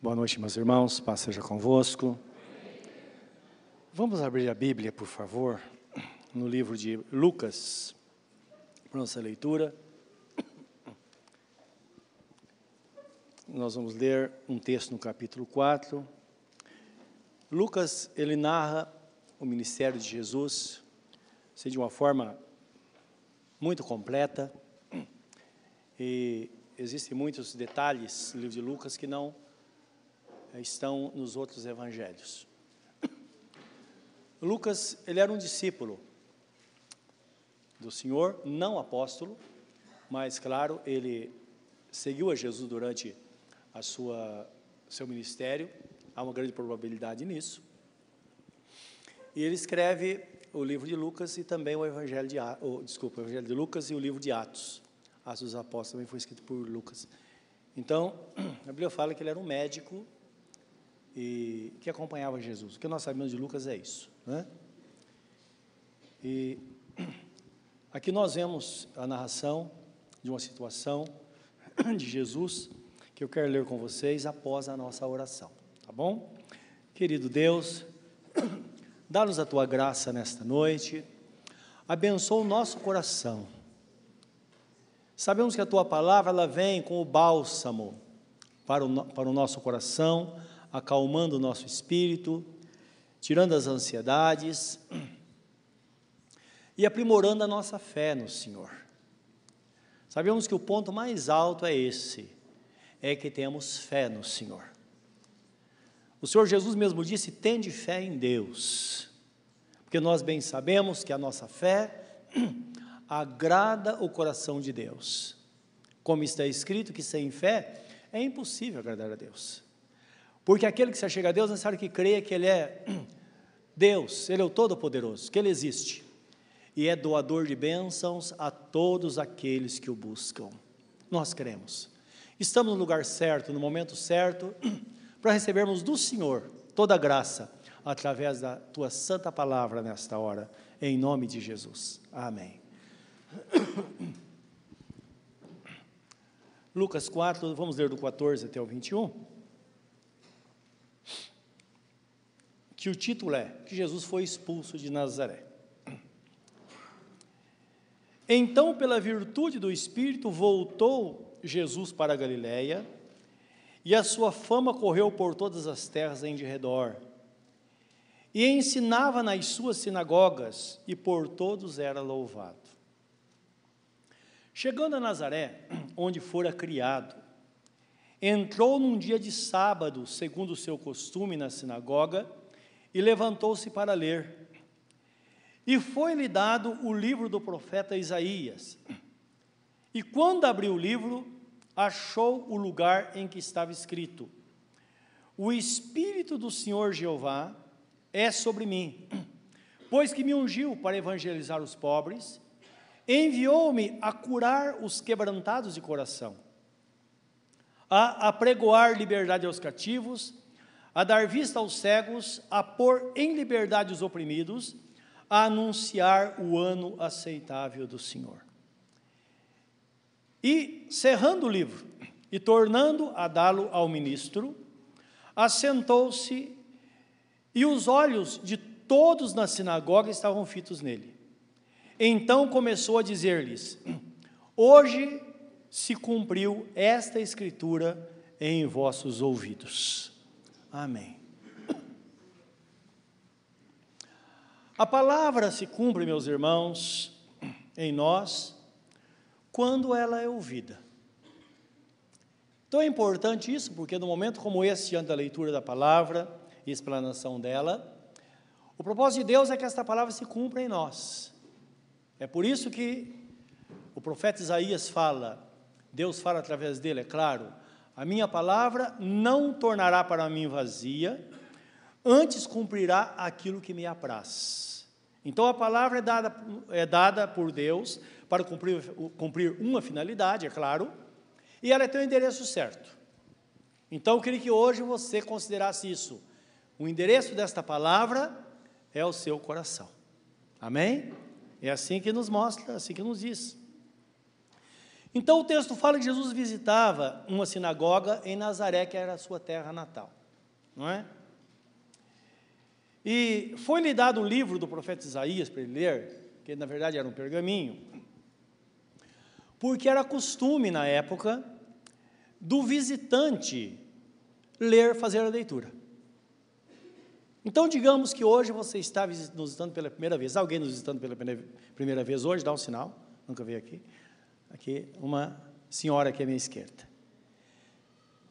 Boa noite, meus irmãos, paz seja convosco. Vamos abrir a Bíblia, por favor, no livro de Lucas, para nossa leitura. Nós vamos ler um texto no capítulo 4. Lucas, ele narra o ministério de Jesus, assim, de uma forma muito completa, e existem muitos detalhes no livro de Lucas que não estão nos outros evangelhos. Lucas, ele era um discípulo do Senhor, não apóstolo, mas claro, ele seguiu a Jesus durante a sua seu ministério, há uma grande probabilidade nisso. E ele escreve o livro de Lucas e também o evangelho de desculpa, o evangelho de Lucas e o livro de Atos. Atos dos Apóstolos também foi escrito por Lucas. Então, a Bíblia fala que ele era um médico e que acompanhava Jesus. O que nós sabemos de Lucas é isso. Né? E aqui nós vemos a narração de uma situação de Jesus que eu quero ler com vocês após a nossa oração, tá bom? Querido Deus, dá-nos a tua graça nesta noite, abençoa o nosso coração. Sabemos que a tua palavra ela vem com o bálsamo para o, para o nosso coração, acalmando o nosso espírito, tirando as ansiedades e aprimorando a nossa fé no Senhor. Sabemos que o ponto mais alto é esse, é que temos fé no Senhor. O Senhor Jesus mesmo disse: tende fé em Deus, porque nós bem sabemos que a nossa fé agrada o coração de Deus. Como está escrito que sem fé é impossível agradar a Deus. Porque aquele que se achega a Deus é necessário que creia que Ele é Deus, Ele é o Todo-Poderoso, que Ele existe. E é doador de bênçãos a todos aqueles que o buscam. Nós cremos. Estamos no lugar certo, no momento certo, para recebermos do Senhor toda a graça, através da tua santa palavra nesta hora, em nome de Jesus. Amém. Lucas 4, vamos ler do 14 até o 21. Que o título é que Jesus foi expulso de Nazaré. Então, pela virtude do Espírito, voltou Jesus para a Galiléia, e a sua fama correu por todas as terras em redor. E ensinava nas suas sinagogas, e por todos era louvado. Chegando a Nazaré, onde fora criado, entrou num dia de sábado, segundo o seu costume, na sinagoga, e levantou-se para ler. E foi-lhe dado o livro do profeta Isaías. E quando abriu o livro, achou o lugar em que estava escrito: O Espírito do Senhor Jeová é sobre mim, pois que me ungiu para evangelizar os pobres, enviou-me a curar os quebrantados de coração, a apregoar liberdade aos cativos, a dar vista aos cegos, a pôr em liberdade os oprimidos, a anunciar o ano aceitável do Senhor. E, cerrando o livro e tornando a dá-lo ao ministro, assentou-se e os olhos de todos na sinagoga estavam fitos nele. Então começou a dizer-lhes: Hoje se cumpriu esta escritura em vossos ouvidos. Amém. A palavra se cumpre, meus irmãos, em nós, quando ela é ouvida. Então é importante isso, porque no momento como esse, diante da leitura da palavra e explanação dela, o propósito de Deus é que esta palavra se cumpra em nós. É por isso que o profeta Isaías fala, Deus fala através dele, é claro, a minha palavra não tornará para mim vazia, antes cumprirá aquilo que me apraz. Então a palavra é dada, é dada por Deus para cumprir, cumprir uma finalidade, é claro, e ela tem o endereço certo. Então eu queria que hoje você considerasse isso. O endereço desta palavra é o seu coração. Amém? É assim que nos mostra, assim que nos diz. Então o texto fala que Jesus visitava uma sinagoga em Nazaré, que era a sua terra natal, não é? E foi-lhe dado um livro do profeta Isaías para ele ler, que na verdade era um pergaminho, porque era costume na época do visitante ler, fazer a leitura. Então, digamos que hoje você está nos visitando pela primeira vez. Alguém nos visitando pela primeira vez hoje? Dá um sinal. Nunca veio aqui. Aqui, uma senhora aqui à minha esquerda.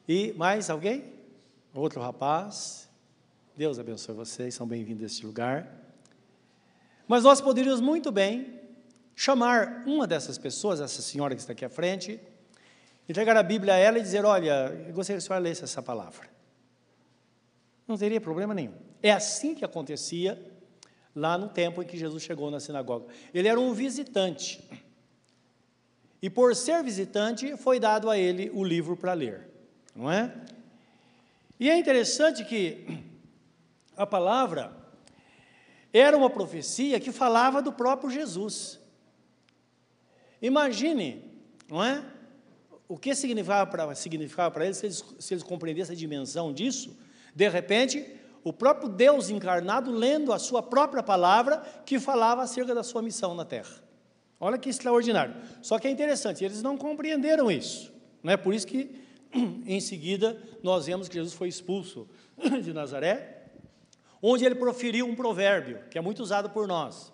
E mais alguém? Outro rapaz? Deus abençoe vocês, são bem-vindos a este lugar. Mas nós poderíamos muito bem chamar uma dessas pessoas, essa senhora que está aqui à frente, entregar a Bíblia a ela e dizer: Olha, eu gostaria que a senhora lesse essa palavra. Não teria problema nenhum. É assim que acontecia lá no tempo em que Jesus chegou na sinagoga. Ele era um visitante. E por ser visitante, foi dado a ele o livro para ler, não é? E é interessante que a palavra era uma profecia que falava do próprio Jesus. Imagine, não é? O que significava para significava para eles se, eles se eles compreendessem a dimensão disso. De repente, o próprio Deus encarnado lendo a sua própria palavra que falava acerca da sua missão na terra. Olha que extraordinário. Só que é interessante, eles não compreenderam isso. Não é por isso que em seguida nós vemos que Jesus foi expulso de Nazaré onde ele proferiu um provérbio, que é muito usado por nós,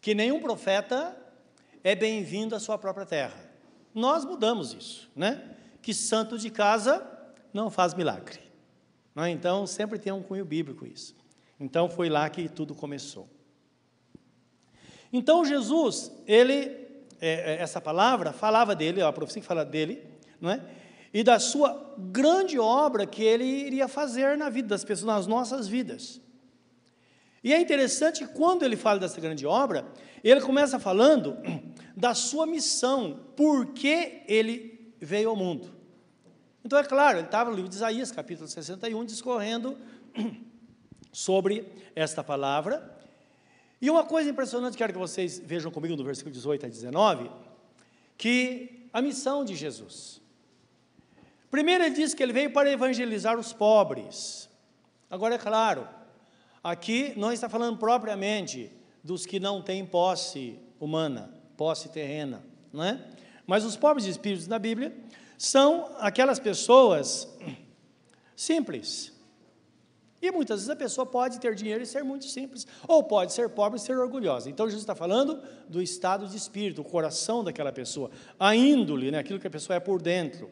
que nenhum profeta é bem-vindo à sua própria terra. Nós mudamos isso, né? Que santo de casa não faz milagre. Não é? Então, sempre tem um cunho bíblico isso. Então, foi lá que tudo começou. Então, Jesus, ele, é, é essa palavra falava dele, a profecia que fala dele, não é? E da sua grande obra que ele iria fazer na vida das pessoas, nas nossas vidas. E é interessante quando ele fala dessa grande obra, ele começa falando da sua missão, por que ele veio ao mundo. Então, é claro, ele estava no livro de Isaías, capítulo 61, discorrendo sobre esta palavra. E uma coisa impressionante, quero que vocês vejam comigo no versículo 18 a 19, que a missão de Jesus. Primeiro, ele diz que ele veio para evangelizar os pobres. Agora, é claro, Aqui não está falando propriamente dos que não têm posse humana, posse terrena, não é? Mas os pobres de espíritos na Bíblia são aquelas pessoas simples. E muitas vezes a pessoa pode ter dinheiro e ser muito simples, ou pode ser pobre e ser orgulhosa. Então Jesus está falando do estado de espírito, o coração daquela pessoa, a índole, né, aquilo que a pessoa é por dentro.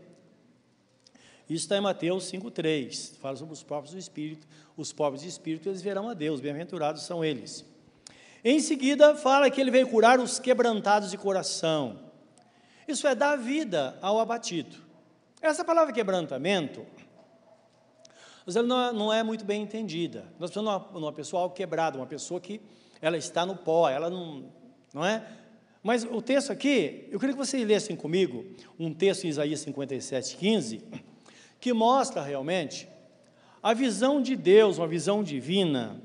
Isso está em Mateus 5,3, fala sobre os pobres do Espírito. Os pobres de Espírito, eles verão a Deus, bem-aventurados são eles. Em seguida, fala que ele veio curar os quebrantados de coração. Isso é dar vida ao abatido. Essa palavra quebrantamento, não é muito bem entendida. Nós precisamos de uma pessoa quebrada, uma pessoa que ela está no pó, ela não, não é? Mas o texto aqui, eu queria que vocês lessem comigo um texto em Isaías 57, 15, que mostra realmente a visão de Deus, uma visão divina,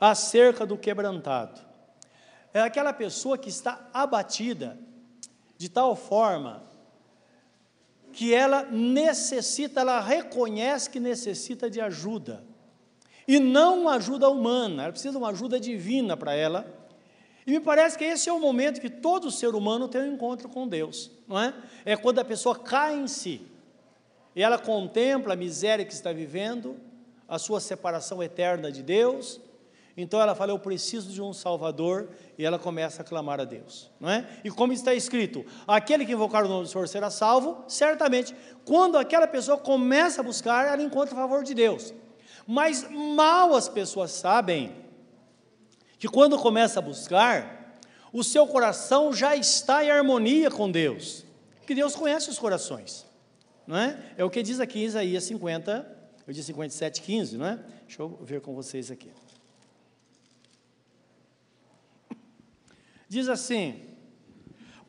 acerca do quebrantado. É aquela pessoa que está abatida de tal forma que ela necessita, ela reconhece que necessita de ajuda. E não uma ajuda humana, ela precisa de uma ajuda divina para ela. E me parece que esse é o momento que todo ser humano tem um encontro com Deus, não é? É quando a pessoa cai em si. E ela contempla a miséria que está vivendo, a sua separação eterna de Deus. Então ela fala: Eu preciso de um Salvador. E ela começa a clamar a Deus. Não é? E como está escrito: Aquele que invocar o nome do Senhor será salvo. Certamente, quando aquela pessoa começa a buscar, ela encontra o favor de Deus. Mas mal as pessoas sabem que quando começa a buscar, o seu coração já está em harmonia com Deus. Que Deus conhece os corações. Não é? é o que diz aqui em Isaías 50, eu disse 57, 15, não é? Deixa eu ver com vocês aqui. Diz assim: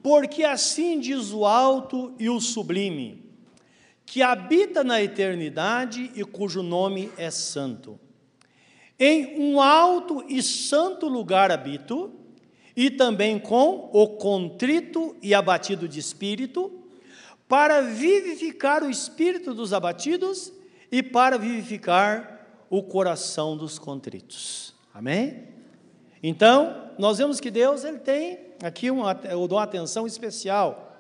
Porque assim diz o alto e o sublime, que habita na eternidade e cujo nome é santo. Em um alto e santo lugar habito, e também com o contrito e abatido de espírito, para vivificar o espírito dos abatidos e para vivificar o coração dos contritos. Amém? Então, nós vemos que Deus ele tem aqui uma, eu dou uma atenção especial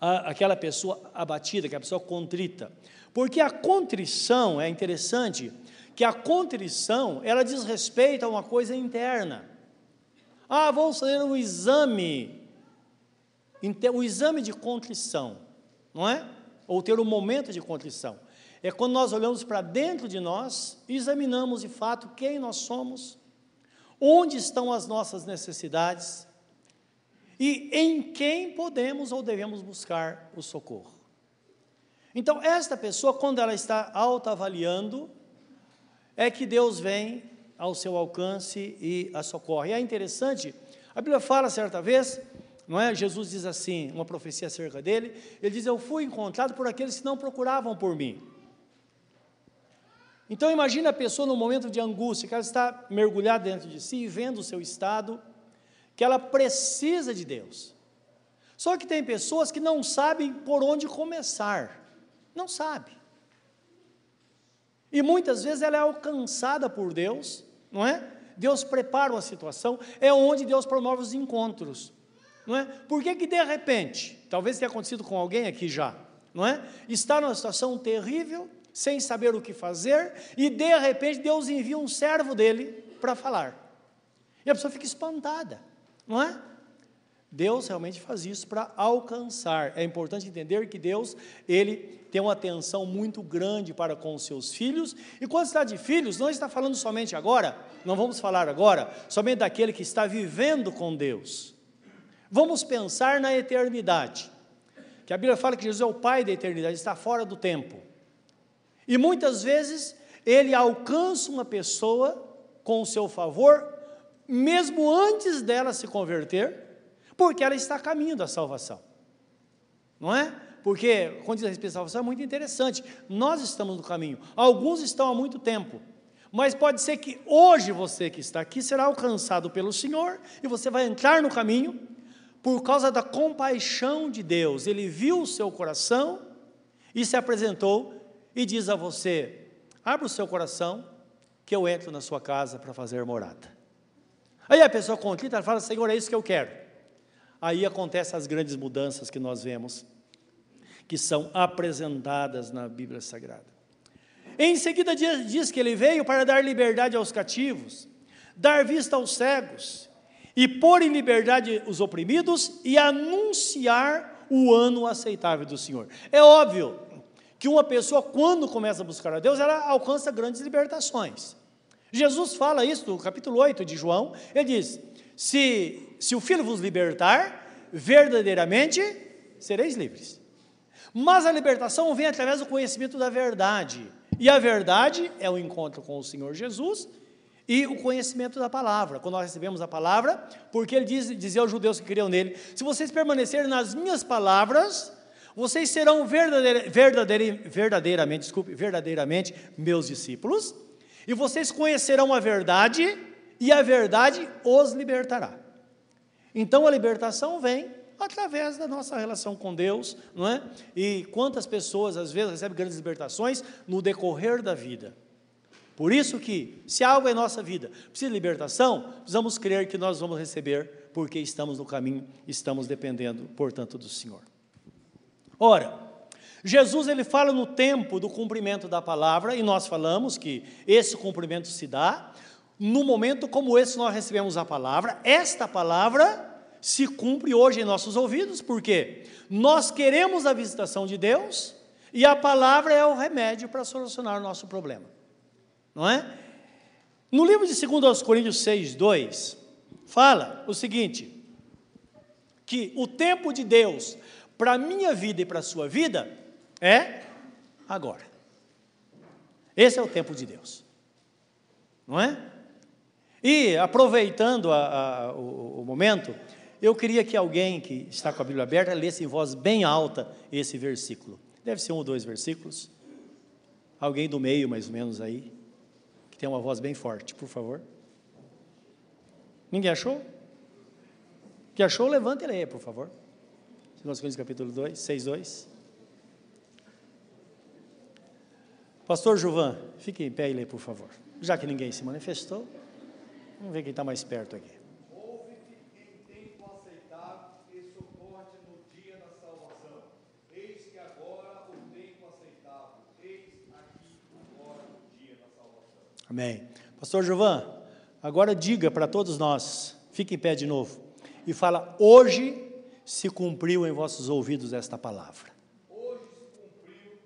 àquela pessoa abatida, aquela pessoa contrita. Porque a contrição é interessante, que a contrição, ela diz respeito a uma coisa interna. Ah, vamos fazer um exame, o exame de contrição, não é? Ou ter um momento de contrição. É quando nós olhamos para dentro de nós e examinamos de fato quem nós somos, onde estão as nossas necessidades e em quem podemos ou devemos buscar o socorro. Então, esta pessoa, quando ela está autoavaliando, é que Deus vem ao seu alcance e a socorre. E é interessante, a Bíblia fala certa vez, não é? Jesus diz assim, uma profecia acerca dele, ele diz: Eu fui encontrado por aqueles que não procuravam por mim. Então imagine a pessoa no momento de angústia, que ela está mergulhada dentro de si e vendo o seu estado, que ela precisa de Deus. Só que tem pessoas que não sabem por onde começar. Não sabe. E muitas vezes ela é alcançada por Deus, não é? Deus prepara uma situação, é onde Deus promove os encontros, não é? Por que que de repente, talvez tenha acontecido com alguém aqui já, não é? Está numa situação terrível, sem saber o que fazer, e de repente Deus envia um servo dele para falar. E a pessoa fica espantada, não é? Deus realmente faz isso para alcançar. É importante entender que Deus, ele tem uma atenção muito grande para com os seus filhos. E quando está de filhos, não está falando somente agora, não vamos falar agora, somente daquele que está vivendo com Deus. Vamos pensar na eternidade. Que a Bíblia fala que Jesus é o Pai da eternidade, está fora do tempo. E muitas vezes ele alcança uma pessoa com o seu favor, mesmo antes dela se converter, porque ela está a caminho da salvação. Não é? Porque, quando diz a respeito da salvação, é muito interessante. Nós estamos no caminho, alguns estão há muito tempo. Mas pode ser que hoje você que está aqui será alcançado pelo Senhor e você vai entrar no caminho por causa da compaixão de Deus. Ele viu o seu coração e se apresentou e diz a você: abra o seu coração, que eu entro na sua casa para fazer morada. Aí a pessoa contrita fala: Senhor, é isso que eu quero. Aí acontecem as grandes mudanças que nós vemos, que são apresentadas na Bíblia Sagrada. Em seguida, diz que ele veio para dar liberdade aos cativos, dar vista aos cegos, e pôr em liberdade os oprimidos e anunciar o ano aceitável do Senhor. É óbvio que uma pessoa, quando começa a buscar a Deus, ela alcança grandes libertações. Jesus fala isso no capítulo 8 de João, ele diz: Se, se o Filho vos libertar, verdadeiramente sereis livres. Mas a libertação vem através do conhecimento da verdade. E a verdade é o encontro com o Senhor Jesus e o conhecimento da palavra. Quando nós recebemos a palavra, porque ele diz, dizia aos judeus que criam nele: Se vocês permanecerem nas minhas palavras, vocês serão verdadeira, verdadeira, verdadeiramente, desculpe, verdadeiramente meus discípulos, e vocês conhecerão a verdade, e a verdade os libertará. Então a libertação vem através da nossa relação com Deus, não é? E quantas pessoas às vezes recebem grandes libertações no decorrer da vida. Por isso que, se algo é nossa vida precisa de libertação, precisamos crer que nós vamos receber, porque estamos no caminho, estamos dependendo, portanto, do Senhor. Ora, Jesus ele fala no tempo do cumprimento da palavra, e nós falamos que esse cumprimento se dá no momento como esse nós recebemos a palavra, esta palavra se cumpre hoje em nossos ouvidos, porque nós queremos a visitação de Deus e a palavra é o remédio para solucionar o nosso problema. Não é? No livro de 2 Coríntios 6, 2, fala o seguinte: que o tempo de Deus para a minha vida e para a sua vida é agora. Esse é o tempo de Deus. Não é? E aproveitando a, a, o, o momento, eu queria que alguém que está com a Bíblia aberta lesse em voz bem alta esse versículo. Deve ser um ou dois versículos. Alguém do meio, mais ou menos aí, que tem uma voz bem forte, por favor. Ninguém achou? Que achou, levanta e leia, por favor. 2 Coríntios capítulo 2, 6, 2. Pastor Juvan, fique em pé e leia, por favor. Já que ninguém se manifestou, vamos ver quem está mais perto aqui. Amém. Pastor Jovan, agora diga para todos nós, fique em pé de novo, e fala: hoje se cumpriu em vossos ouvidos esta palavra. Hoje se cumpriu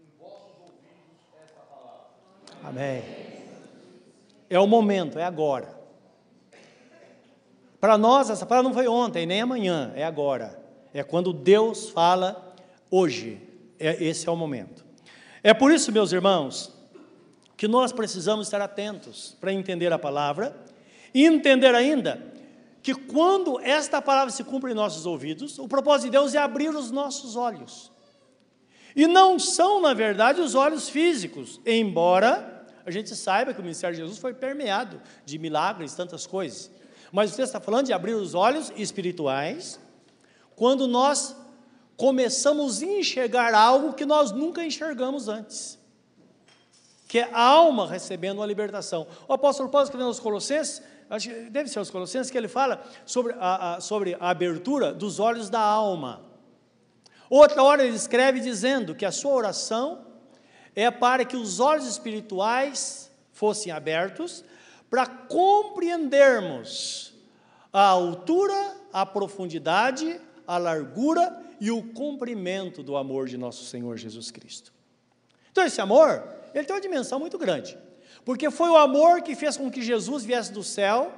em vossos ouvidos esta palavra. Amém. É o momento, é agora. Para nós, essa palavra não foi ontem, nem amanhã, é agora. É quando Deus fala hoje. É, esse é o momento. É por isso, meus irmãos, que nós precisamos estar atentos para entender a palavra e entender ainda que quando esta palavra se cumpre em nossos ouvidos, o propósito de Deus é abrir os nossos olhos. E não são, na verdade, os olhos físicos, embora a gente saiba que o ministério de Jesus foi permeado de milagres, tantas coisas. Mas o texto está falando de abrir os olhos espirituais, quando nós começamos a enxergar algo que nós nunca enxergamos antes que é a alma recebendo uma libertação. O apóstolo Paulo escrevendo aos Colossenses, acho que deve ser aos Colossenses, que ele fala sobre a, a, sobre a abertura dos olhos da alma. Outra hora ele escreve dizendo que a sua oração é para que os olhos espirituais fossem abertos para compreendermos a altura, a profundidade, a largura e o comprimento do amor de nosso Senhor Jesus Cristo. Então, esse amor ele tem uma dimensão muito grande. Porque foi o amor que fez com que Jesus viesse do céu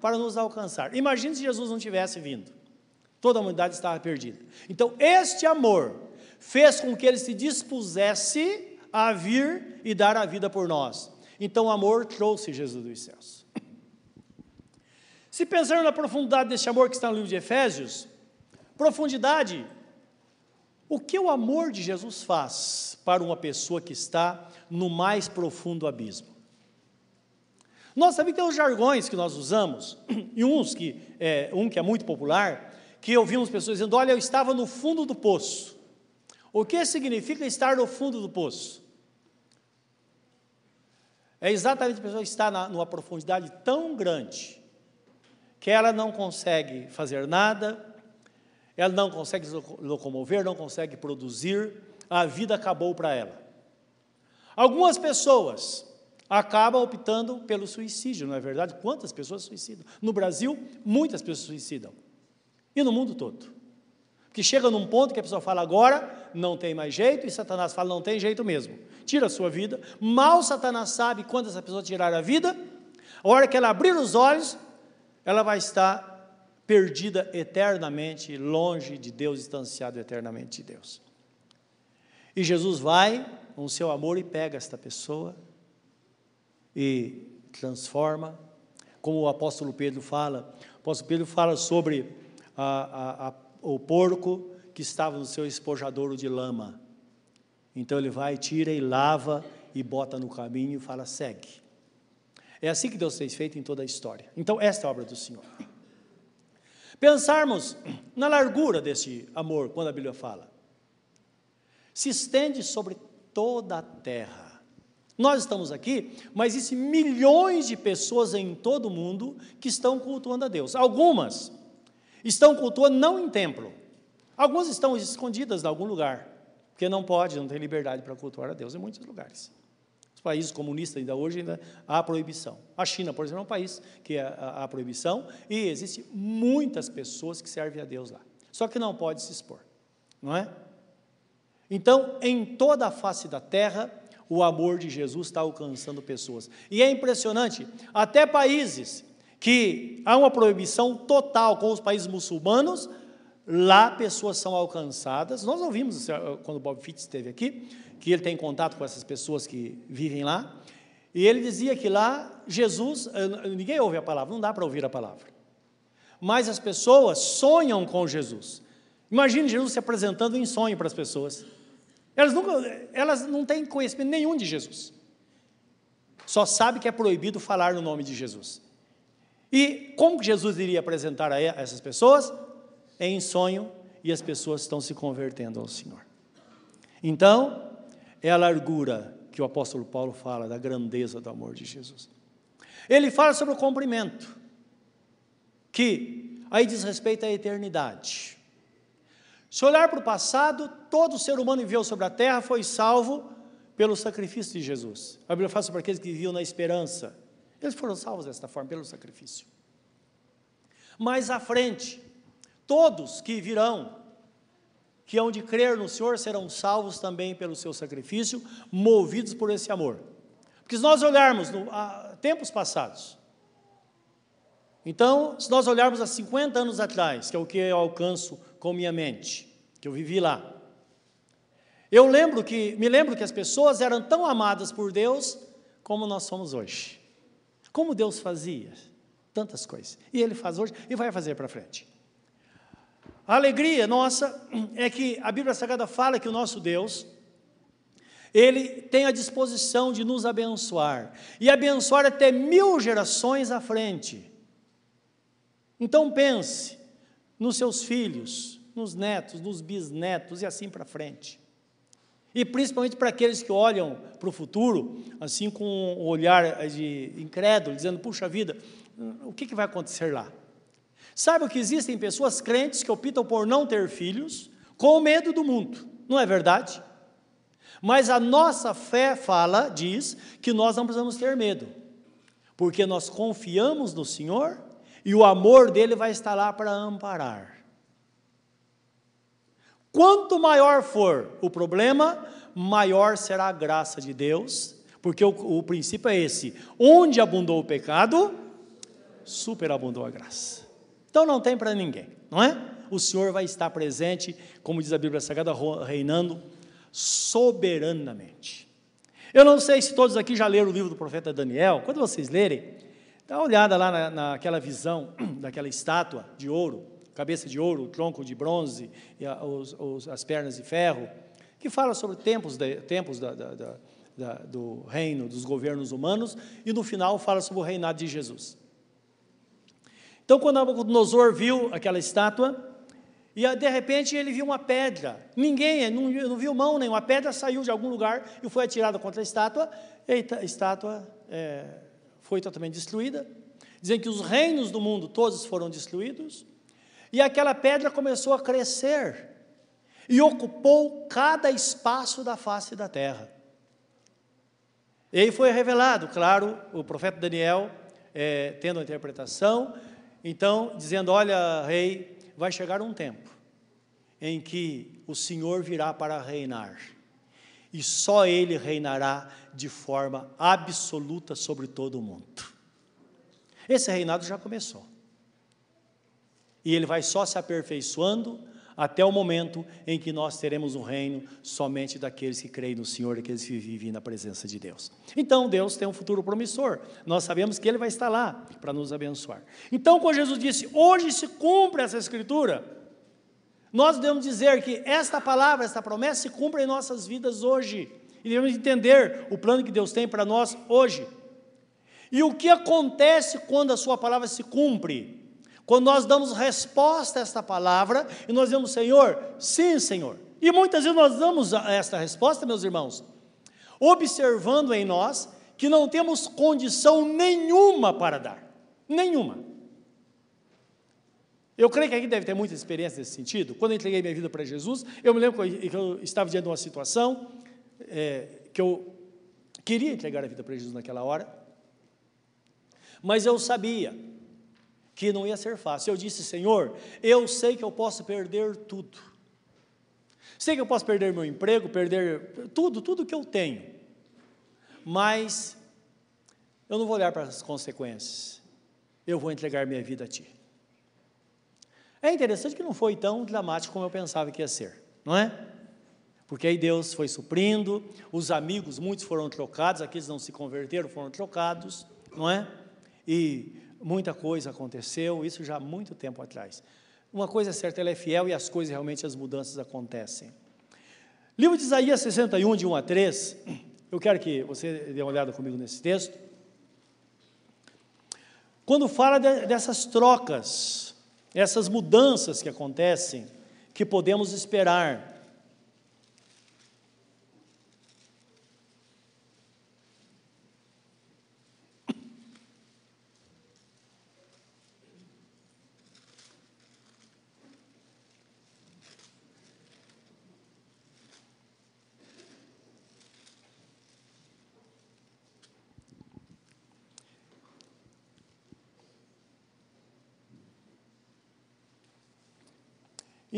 para nos alcançar. Imagine se Jesus não tivesse vindo. Toda a humanidade estava perdida. Então, este amor fez com que ele se dispusesse a vir e dar a vida por nós. Então, o amor trouxe Jesus dos céus. Se pensarmos na profundidade deste amor que está no livro de Efésios, profundidade, o que o amor de Jesus faz para uma pessoa que está no mais profundo abismo. Nós sabemos que tem os jargões que nós usamos, e uns que, é, um que é muito popular, que ouvimos pessoas dizendo, olha, eu estava no fundo do poço. O que significa estar no fundo do poço? É exatamente a pessoa estar na, numa profundidade tão grande que ela não consegue fazer nada, ela não consegue se locomover, não consegue produzir, a vida acabou para ela. Algumas pessoas acabam optando pelo suicídio, não é verdade? Quantas pessoas suicidam? No Brasil, muitas pessoas suicidam. E no mundo todo. Que chega num ponto que a pessoa fala agora, não tem mais jeito, e Satanás fala não tem jeito mesmo. Tira a sua vida. Mal Satanás sabe quando essa pessoa tirar a vida, a hora que ela abrir os olhos, ela vai estar perdida eternamente, longe de Deus, distanciado eternamente de Deus. E Jesus vai com o seu amor e pega esta pessoa e transforma, como o apóstolo Pedro fala. O apóstolo Pedro fala sobre a, a, a, o porco que estava no seu espojador de lama. Então ele vai, tira e lava e bota no caminho e fala: segue. É assim que Deus fez feito em toda a história. Então, esta é a obra do Senhor. Pensarmos na largura desse amor, quando a Bíblia fala, se estende sobre toda a terra. Nós estamos aqui, mas existem milhões de pessoas em todo o mundo que estão cultuando a Deus. Algumas estão cultuando não em templo, algumas estão escondidas em algum lugar, porque não pode, não tem liberdade para cultuar a Deus em muitos lugares. Os países comunistas ainda hoje ainda há proibição. A China, por exemplo, é um país que há proibição e existem muitas pessoas que servem a Deus lá. Só que não pode se expor, não é? Então, em toda a face da terra, o amor de Jesus está alcançando pessoas. E é impressionante, até países que há uma proibição total com os países muçulmanos, lá pessoas são alcançadas. Nós ouvimos quando o Bob Fitts esteve aqui, que ele tem contato com essas pessoas que vivem lá, e ele dizia que lá Jesus, eh, ninguém ouve a palavra, não dá para ouvir a palavra. Mas as pessoas sonham com Jesus. Imagine Jesus se apresentando em sonho para as pessoas. Elas, nunca, elas não têm conhecimento nenhum de Jesus. Só sabe que é proibido falar no nome de Jesus. E como Jesus iria apresentar a essas pessoas? Em sonho, e as pessoas estão se convertendo ao Senhor. Então, é a largura que o apóstolo Paulo fala da grandeza do amor de Jesus. Ele fala sobre o cumprimento, que aí diz respeito à eternidade. Se olhar para o passado, todo ser humano que viveu sobre a terra foi salvo pelo sacrifício de Jesus. A Bíblia fala sobre aqueles que viviam na esperança. Eles foram salvos desta forma, pelo sacrifício. Mais à frente, todos que virão, que hão de crer no Senhor, serão salvos também pelo seu sacrifício, movidos por esse amor. Porque se nós olharmos no, a tempos passados, então, se nós olharmos há 50 anos atrás, que é o que eu alcanço com minha mente, que eu vivi lá, eu lembro que, me lembro que as pessoas eram tão amadas por Deus como nós somos hoje. Como Deus fazia tantas coisas. E Ele faz hoje e vai fazer para frente. A alegria nossa é que a Bíblia Sagrada fala que o nosso Deus, Ele tem a disposição de nos abençoar. E abençoar até mil gerações à frente. Então pense nos seus filhos, nos netos, nos bisnetos e assim para frente. E principalmente para aqueles que olham para o futuro, assim com um olhar de incrédulo, dizendo: puxa vida, o que, que vai acontecer lá? Saiba que existem pessoas crentes que optam por não ter filhos com medo do mundo, não é verdade? Mas a nossa fé fala, diz, que nós não precisamos ter medo, porque nós confiamos no Senhor e o amor dele vai estar lá para amparar. Quanto maior for o problema, maior será a graça de Deus, porque o, o princípio é esse: onde abundou o pecado, superabundou a graça. Então não tem para ninguém, não é? O Senhor vai estar presente, como diz a Bíblia Sagrada, reinando soberanamente. Eu não sei se todos aqui já leram o livro do profeta Daniel. Quando vocês lerem, Dá uma olhada lá na, naquela visão daquela estátua de ouro, cabeça de ouro, tronco de bronze a, os, os, as pernas de ferro, que fala sobre tempos, de, tempos da, da, da, do reino, dos governos humanos, e no final fala sobre o reinado de Jesus. Então, quando Nabucodonosor viu aquela estátua, e de repente ele viu uma pedra. Ninguém, não, não viu mão nenhuma. A pedra saiu de algum lugar e foi atirada contra a estátua. E a estátua é, foi totalmente destruída. Dizem que os reinos do mundo todos foram destruídos. E aquela pedra começou a crescer e ocupou cada espaço da face da terra. E aí foi revelado, claro, o profeta Daniel, é, tendo a interpretação, então, dizendo: Olha, rei, vai chegar um tempo em que o Senhor virá para reinar e só Ele reinará de forma absoluta sobre todo o mundo. Esse reinado já começou. E ele vai só se aperfeiçoando até o momento em que nós teremos um reino somente daqueles que creem no Senhor, daqueles que vivem na presença de Deus. Então Deus tem um futuro promissor. Nós sabemos que Ele vai estar lá para nos abençoar. Então, quando Jesus disse: Hoje se cumpre essa escritura. Nós devemos dizer que esta palavra, esta promessa se cumpre em nossas vidas hoje. E devemos entender o plano que Deus tem para nós hoje. E o que acontece quando a sua palavra se cumpre? Quando nós damos resposta a esta palavra e nós dizemos, Senhor, sim, Senhor. E muitas vezes nós damos esta resposta, meus irmãos, observando em nós que não temos condição nenhuma para dar. Nenhuma. Eu creio que aqui deve ter muita experiência nesse sentido. Quando eu entreguei minha vida para Jesus, eu me lembro que eu estava diante de uma situação é, que eu queria entregar a vida para Jesus naquela hora, mas eu sabia que não ia ser fácil. Eu disse, Senhor, eu sei que eu posso perder tudo. Sei que eu posso perder meu emprego, perder tudo, tudo que eu tenho. Mas eu não vou olhar para as consequências. Eu vou entregar minha vida a Ti. É interessante que não foi tão dramático como eu pensava que ia ser, não é? Porque aí Deus foi suprindo, os amigos, muitos foram trocados, aqueles não se converteram, foram trocados, não é? E muita coisa aconteceu, isso já há muito tempo atrás. Uma coisa é certa, ela é fiel e as coisas realmente, as mudanças acontecem. Livro de Isaías 61, de 1 a 3, eu quero que você dê uma olhada comigo nesse texto. quando fala de, dessas trocas, essas mudanças que acontecem, que podemos esperar.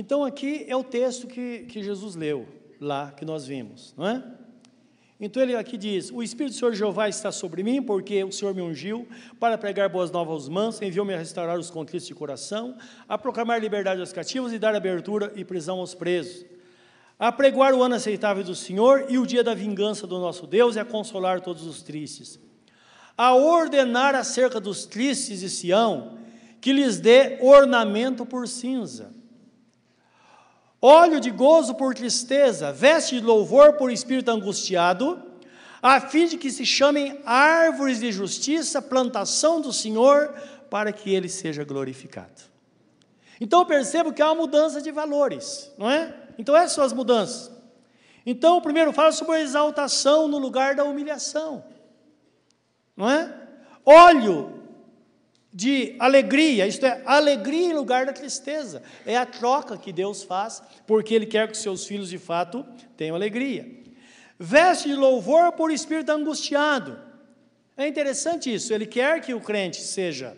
Então, aqui é o texto que, que Jesus leu, lá que nós vimos, não é? Então ele aqui diz: O Espírito do Senhor Jeová está sobre mim, porque o Senhor me ungiu para pregar boas novas aos mansos, enviou-me a restaurar os contritos de coração, a proclamar liberdade aos cativos e dar abertura e prisão aos presos, a pregoar o ano aceitável do Senhor e o dia da vingança do nosso Deus e a consolar todos os tristes, a ordenar acerca dos tristes de Sião que lhes dê ornamento por cinza óleo de gozo por tristeza, veste de louvor por espírito angustiado, a fim de que se chamem árvores de justiça, plantação do Senhor, para que ele seja glorificado. Então eu percebo que há uma mudança de valores, não é? Então essas são as mudanças. Então, o primeiro fala sobre a exaltação no lugar da humilhação, não é? Óleo de alegria, isto é, alegria em lugar da tristeza. É a troca que Deus faz, porque Ele quer que seus filhos de fato tenham alegria. Veste de louvor por espírito angustiado. É interessante isso, Ele quer que o crente seja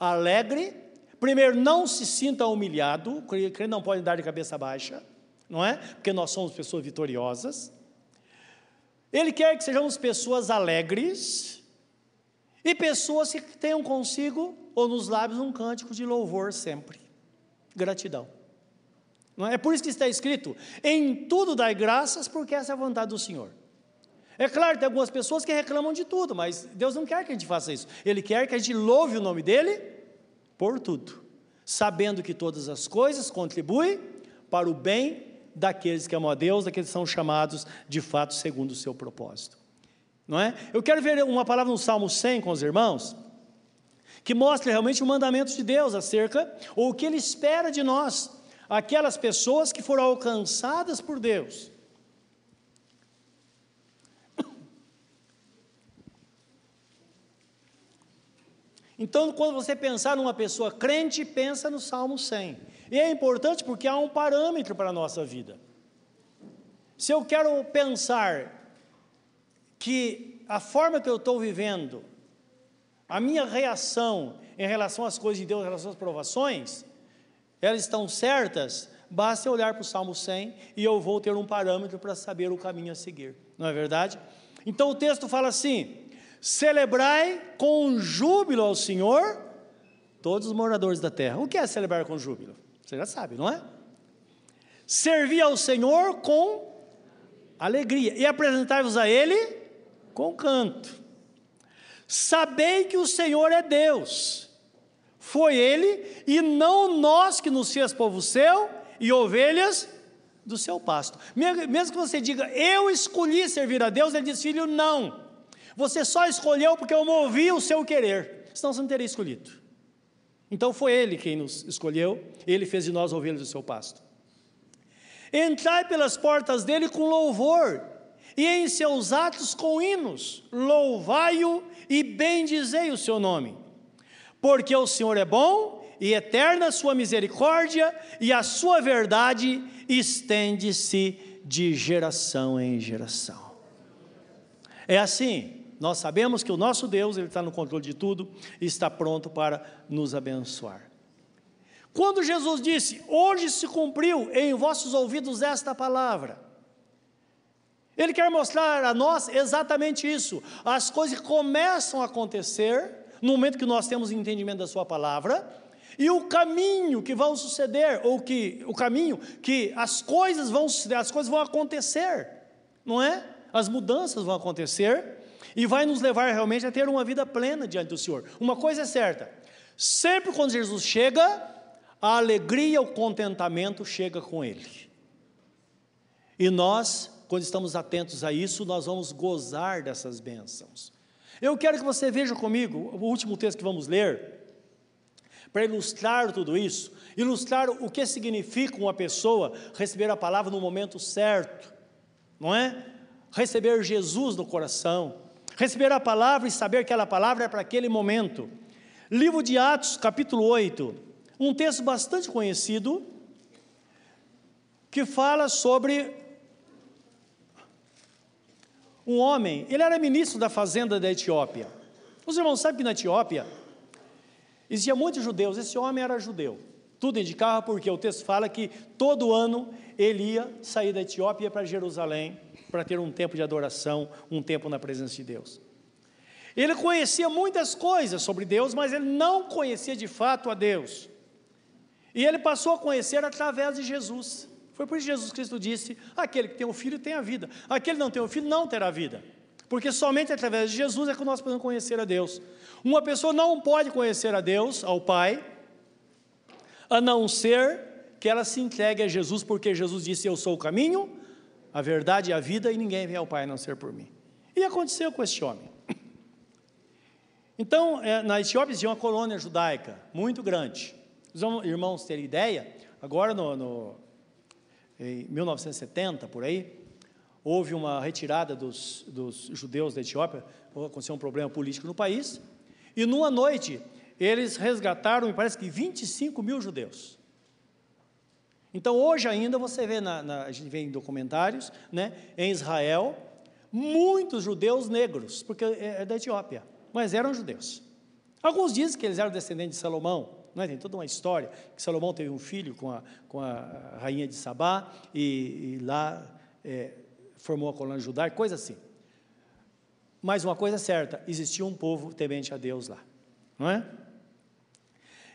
alegre, primeiro, não se sinta humilhado, o crente não pode dar de cabeça baixa, não é? Porque nós somos pessoas vitoriosas. Ele quer que sejamos pessoas alegres, e pessoas que tenham consigo ou nos lábios um cântico de louvor sempre. Gratidão. Não é? é por isso que está escrito: em tudo dai graças, porque essa é a vontade do Senhor. É claro, tem algumas pessoas que reclamam de tudo, mas Deus não quer que a gente faça isso. Ele quer que a gente louve o nome dEle por tudo, sabendo que todas as coisas contribuem para o bem daqueles que amam a Deus, daqueles que são chamados de fato segundo o seu propósito não é? Eu quero ver uma palavra no Salmo 100 com os irmãos, que mostra realmente o mandamento de Deus acerca, ou o que Ele espera de nós, aquelas pessoas que foram alcançadas por Deus. Então, quando você pensar numa pessoa crente, pensa no Salmo 100. E é importante porque há um parâmetro para a nossa vida. Se eu quero pensar que a forma que eu estou vivendo, a minha reação em relação às coisas de Deus, em relação às provações, elas estão certas, basta olhar para o Salmo 100 e eu vou ter um parâmetro para saber o caminho a seguir, não é verdade? Então o texto fala assim: celebrai com júbilo ao Senhor todos os moradores da terra. O que é celebrar com júbilo? Você já sabe, não é? Servir ao Senhor com alegria e apresentar-vos a Ele com canto. Sabei que o Senhor é Deus. Foi Ele e não nós que nos fez povo seu e ovelhas do seu pasto. Mesmo que você diga, eu escolhi servir a Deus, ele diz, filho, não. Você só escolheu porque eu movi o seu querer, senão você não teria escolhido. Então foi Ele quem nos escolheu, Ele fez de nós ovelhas do seu pasto. Entrai pelas portas dele com louvor e em seus atos com hinos, louvai-o e bendizei o seu nome. Porque o Senhor é bom e eterna a sua misericórdia, e a sua verdade estende-se de geração em geração. É assim, nós sabemos que o nosso Deus, Ele está no controle de tudo e está pronto para nos abençoar. Quando Jesus disse: Hoje se cumpriu em vossos ouvidos esta palavra, ele quer mostrar a nós exatamente isso. As coisas começam a acontecer no momento que nós temos entendimento da Sua palavra, e o caminho que vão suceder, ou que o caminho que as coisas vão as coisas vão acontecer, não é? As mudanças vão acontecer e vai nos levar realmente a ter uma vida plena diante do Senhor. Uma coisa é certa: sempre quando Jesus chega, a alegria, o contentamento chega com Ele. E nós quando estamos atentos a isso, nós vamos gozar dessas bênçãos. Eu quero que você veja comigo o último texto que vamos ler, para ilustrar tudo isso, ilustrar o que significa uma pessoa receber a palavra no momento certo, não é? Receber Jesus no coração, receber a palavra e saber que aquela palavra é para aquele momento. Livro de Atos, capítulo 8, um texto bastante conhecido, que fala sobre um homem, ele era ministro da fazenda da Etiópia. Os irmãos sabem que na Etiópia existia muitos judeus, esse homem era judeu. Tudo indicava porque o texto fala que todo ano ele ia sair da Etiópia para Jerusalém para ter um tempo de adoração, um tempo na presença de Deus. Ele conhecia muitas coisas sobre Deus, mas ele não conhecia de fato a Deus. E ele passou a conhecer através de Jesus. Foi por isso que Jesus Cristo disse: aquele que tem um filho tem a vida, aquele que não tem um filho não terá vida. Porque somente através de Jesus é que nós podemos conhecer a Deus. Uma pessoa não pode conhecer a Deus, ao Pai, a não ser que ela se entregue a Jesus, porque Jesus disse: Eu sou o caminho, a verdade e a vida, e ninguém vem ao Pai a não ser por mim. E aconteceu com este homem. Então, é, na Etiópia existia uma colônia judaica muito grande. Os irmãos terem ideia, agora no, no, em 1970, por aí, houve uma retirada dos, dos judeus da Etiópia, aconteceu um problema político no país, e numa noite eles resgataram, me parece que 25 mil judeus. Então hoje ainda você vê, na, na, a gente vê em documentários, né, em Israel, muitos judeus negros, porque é, é da Etiópia, mas eram judeus. Alguns dizem que eles eram descendentes de Salomão, é? Tem toda uma história que Salomão teve um filho com a, com a rainha de Sabá e, e lá é, formou a colônia judaica, coisa assim. Mas uma coisa é certa, existia um povo temente a Deus lá, não é?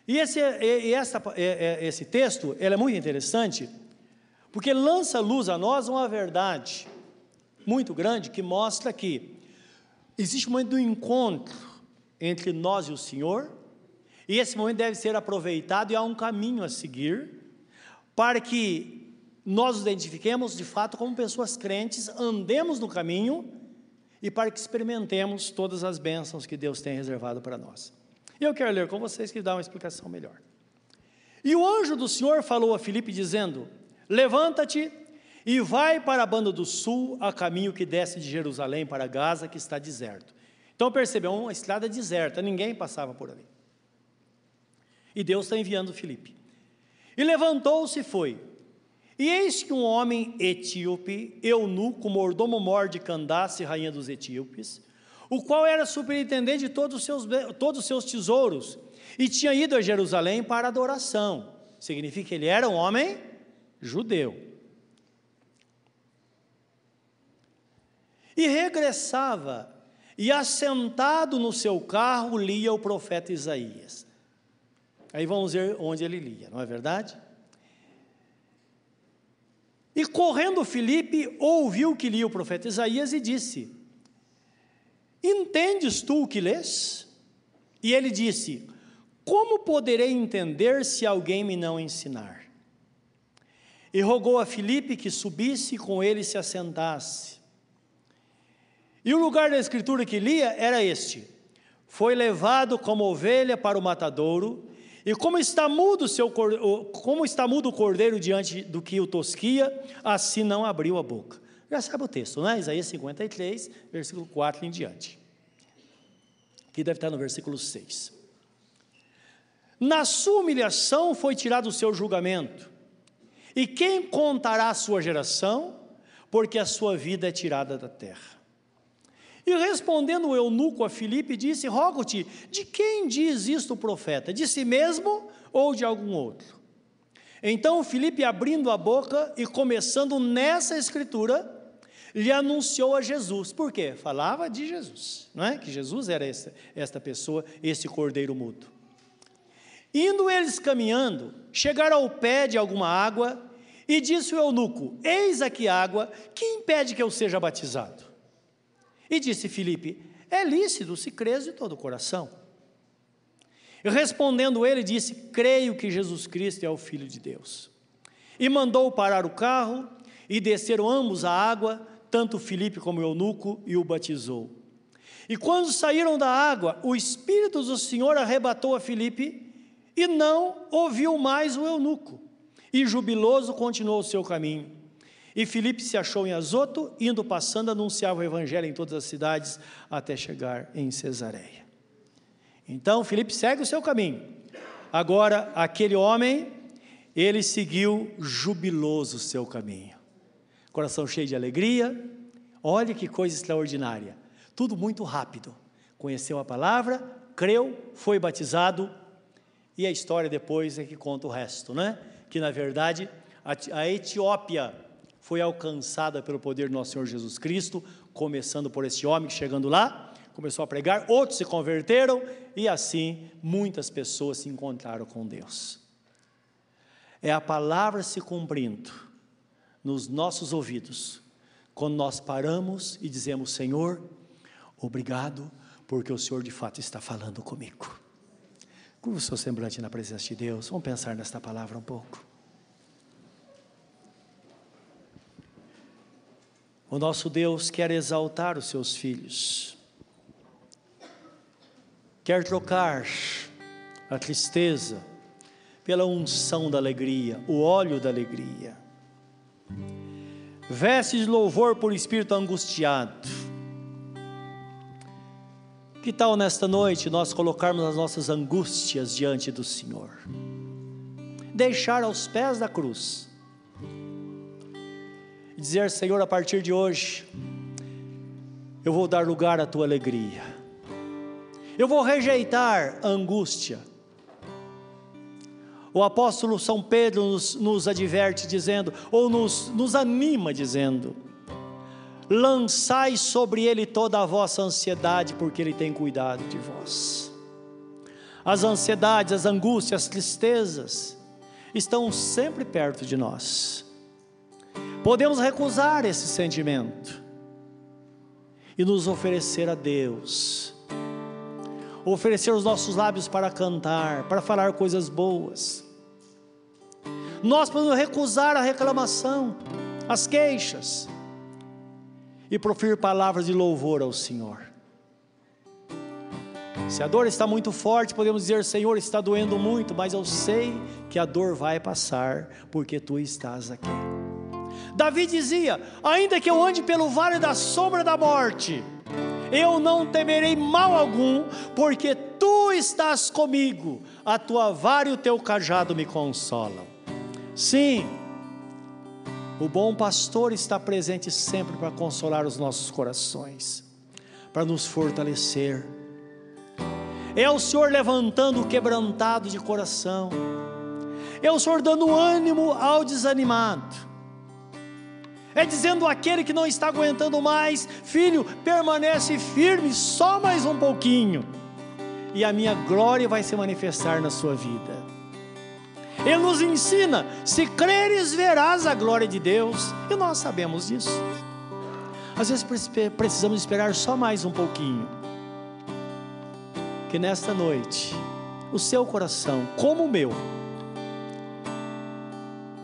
E esse, e essa, esse texto ele é muito interessante, porque lança luz a nós uma verdade muito grande que mostra que existe um momento do encontro entre nós e o Senhor, e esse momento deve ser aproveitado e há um caminho a seguir para que nós nos identifiquemos de fato como pessoas crentes, andemos no caminho e para que experimentemos todas as bênçãos que Deus tem reservado para nós. E eu quero ler com vocês que dá uma explicação melhor. E o anjo do Senhor falou a Filipe dizendo: Levanta-te e vai para a banda do sul, a caminho que desce de Jerusalém para Gaza, que está deserto. Então percebeu, uma estrada deserta, ninguém passava por ali. E Deus está enviando Filipe. E levantou-se e foi. E eis que um homem etíope, eunuco, mordomo-mor de Candace, rainha dos etíopes, o qual era superintendente de todos os, seus, todos os seus tesouros, e tinha ido a Jerusalém para adoração. Significa que ele era um homem judeu. E regressava, e assentado no seu carro, lia o profeta Isaías. Aí vamos ver onde ele lia, não é verdade? E correndo Filipe, ouviu que lia o profeta Isaías e disse: Entendes tu o que lês? E ele disse: Como poderei entender se alguém me não ensinar? E rogou a Filipe que subisse e com ele se assentasse. E o lugar da escritura que lia era este: Foi levado como ovelha para o matadouro, e como está mudo, seu, como está mudo o cordeiro diante do que o tosquia, assim não abriu a boca. Já sabe o texto, não é? Isaías 53, versículo 4 em diante. Que deve estar no versículo 6. Na sua humilhação foi tirado o seu julgamento. E quem contará a sua geração? Porque a sua vida é tirada da terra. E respondendo o eunuco a Filipe, disse: Rogo-te, de quem diz isto o profeta? De si mesmo ou de algum outro? Então Filipe, abrindo a boca e começando nessa escritura, lhe anunciou a Jesus. Por quê? Falava de Jesus, não é? Que Jesus era esta, esta pessoa, esse cordeiro mudo. Indo eles caminhando, chegaram ao pé de alguma água, e disse o eunuco: Eis aqui água, que impede que eu seja batizado? E disse Filipe: É lícito se crês de todo o coração. E respondendo ele, disse: Creio que Jesus Cristo é o Filho de Deus. E mandou parar o carro, e desceram ambos a água, tanto Filipe como o eunuco, e o batizou. E quando saíram da água, o Espírito do Senhor arrebatou a Filipe e não ouviu mais o eunuco. E jubiloso continuou o seu caminho. E Filipe se achou em Azoto, indo passando, anunciava o evangelho em todas as cidades, até chegar em Cesareia. Então Filipe segue o seu caminho. Agora, aquele homem, ele seguiu jubiloso o seu caminho. Coração cheio de alegria. Olha que coisa extraordinária tudo muito rápido. Conheceu a palavra, creu, foi batizado, e a história depois é que conta o resto, né? Que na verdade a Etiópia foi alcançada pelo poder do nosso Senhor Jesus Cristo, começando por esse homem chegando lá, começou a pregar, outros se converteram e assim muitas pessoas se encontraram com Deus. É a palavra se cumprindo nos nossos ouvidos, quando nós paramos e dizemos: Senhor, Obrigado, porque o Senhor de fato está falando comigo. Curva o seu semblante na presença de Deus. Vamos pensar nesta palavra um pouco. O nosso Deus quer exaltar os seus filhos, quer trocar a tristeza pela unção da alegria, o óleo da alegria. Veste de louvor por espírito angustiado que tal nesta noite nós colocarmos as nossas angústias diante do Senhor? Deixar aos pés da cruz. E dizer, Senhor, a partir de hoje, eu vou dar lugar à tua alegria. Eu vou rejeitar a angústia. O apóstolo São Pedro nos, nos adverte dizendo, ou nos, nos anima dizendo: lançai sobre ele toda a vossa ansiedade, porque ele tem cuidado de vós. As ansiedades, as angústias, as tristezas estão sempre perto de nós. Podemos recusar esse sentimento e nos oferecer a Deus, oferecer os nossos lábios para cantar, para falar coisas boas. Nós podemos recusar a reclamação, as queixas, e proferir palavras de louvor ao Senhor. Se a dor está muito forte, podemos dizer: Senhor, está doendo muito, mas eu sei que a dor vai passar, porque tu estás aqui. Davi dizia: Ainda que eu ande pelo vale da sombra da morte, eu não temerei mal algum, porque tu estás comigo, a tua vara e o teu cajado me consolam. Sim, o bom pastor está presente sempre para consolar os nossos corações, para nos fortalecer. É o Senhor levantando o quebrantado de coração, é o Senhor dando ânimo ao desanimado, é dizendo àquele que não está aguentando mais: Filho, permanece firme só mais um pouquinho, e a minha glória vai se manifestar na sua vida. Ele nos ensina: se creres, verás a glória de Deus, e nós sabemos disso. Às vezes precisamos esperar só mais um pouquinho. Que nesta noite, o seu coração, como o meu,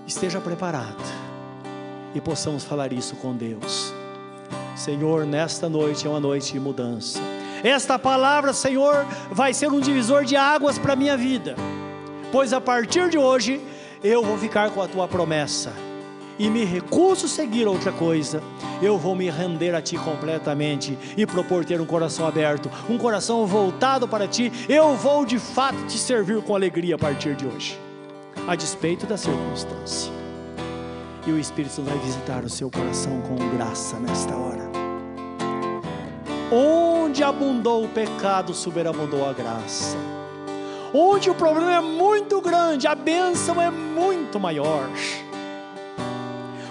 esteja preparado e possamos falar isso com Deus. Senhor, nesta noite é uma noite de mudança. Esta palavra, Senhor, vai ser um divisor de águas para a minha vida pois a partir de hoje eu vou ficar com a tua promessa e me recuso a seguir outra coisa. Eu vou me render a ti completamente e propor ter um coração aberto, um coração voltado para ti. Eu vou de fato te servir com alegria a partir de hoje, a despeito da circunstância. E o Espírito vai visitar o seu coração com graça nesta hora. Onde abundou o pecado, superabundou a graça Onde o problema é muito grande, a bênção é muito maior.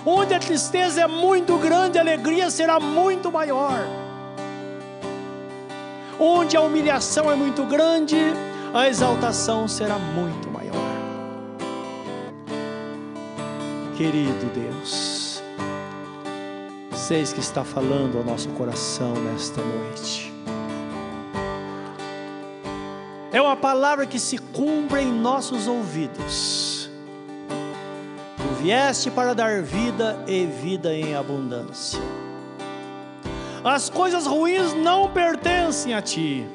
Onde a tristeza é muito grande, a alegria será muito maior. Onde a humilhação é muito grande, a exaltação será muito Querido Deus, seis que está falando ao nosso coração nesta noite. é uma palavra que se cumpre em nossos ouvidos. Tu vieste para dar vida e vida em abundância. As coisas ruins não pertencem a ti.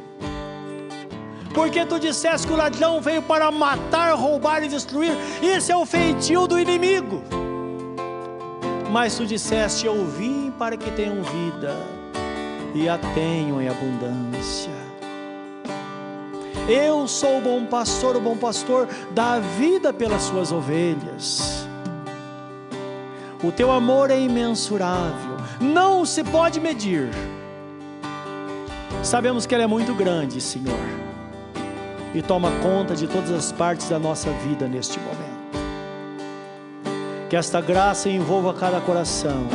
Porque tu disseste que o ladrão veio para matar, roubar e destruir, isso é o feitio do inimigo. Mas tu disseste: Eu vim para que tenham vida e a tenham em abundância. Eu sou o bom pastor, o bom pastor dá vida pelas suas ovelhas. O teu amor é imensurável, não se pode medir. Sabemos que Ele é muito grande, Senhor, e toma conta de todas as partes da nossa vida neste momento. Que esta graça envolva cada coração.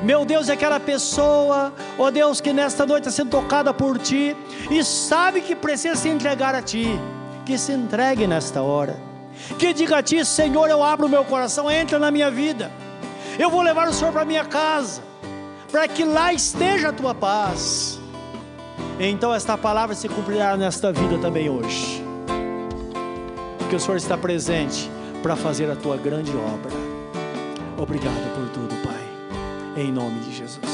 Meu Deus, é aquela pessoa, ó Deus, que nesta noite está sendo tocada por Ti e sabe que precisa se entregar a Ti, que se entregue nesta hora, que diga a Ti, Senhor, eu abro o meu coração, entra na minha vida, eu vou levar o Senhor para minha casa, para que lá esteja a Tua paz. Então esta palavra se cumprirá nesta vida também hoje, porque o Senhor está presente para fazer a tua grande obra. Obrigado por tudo, Pai. Em nome de Jesus.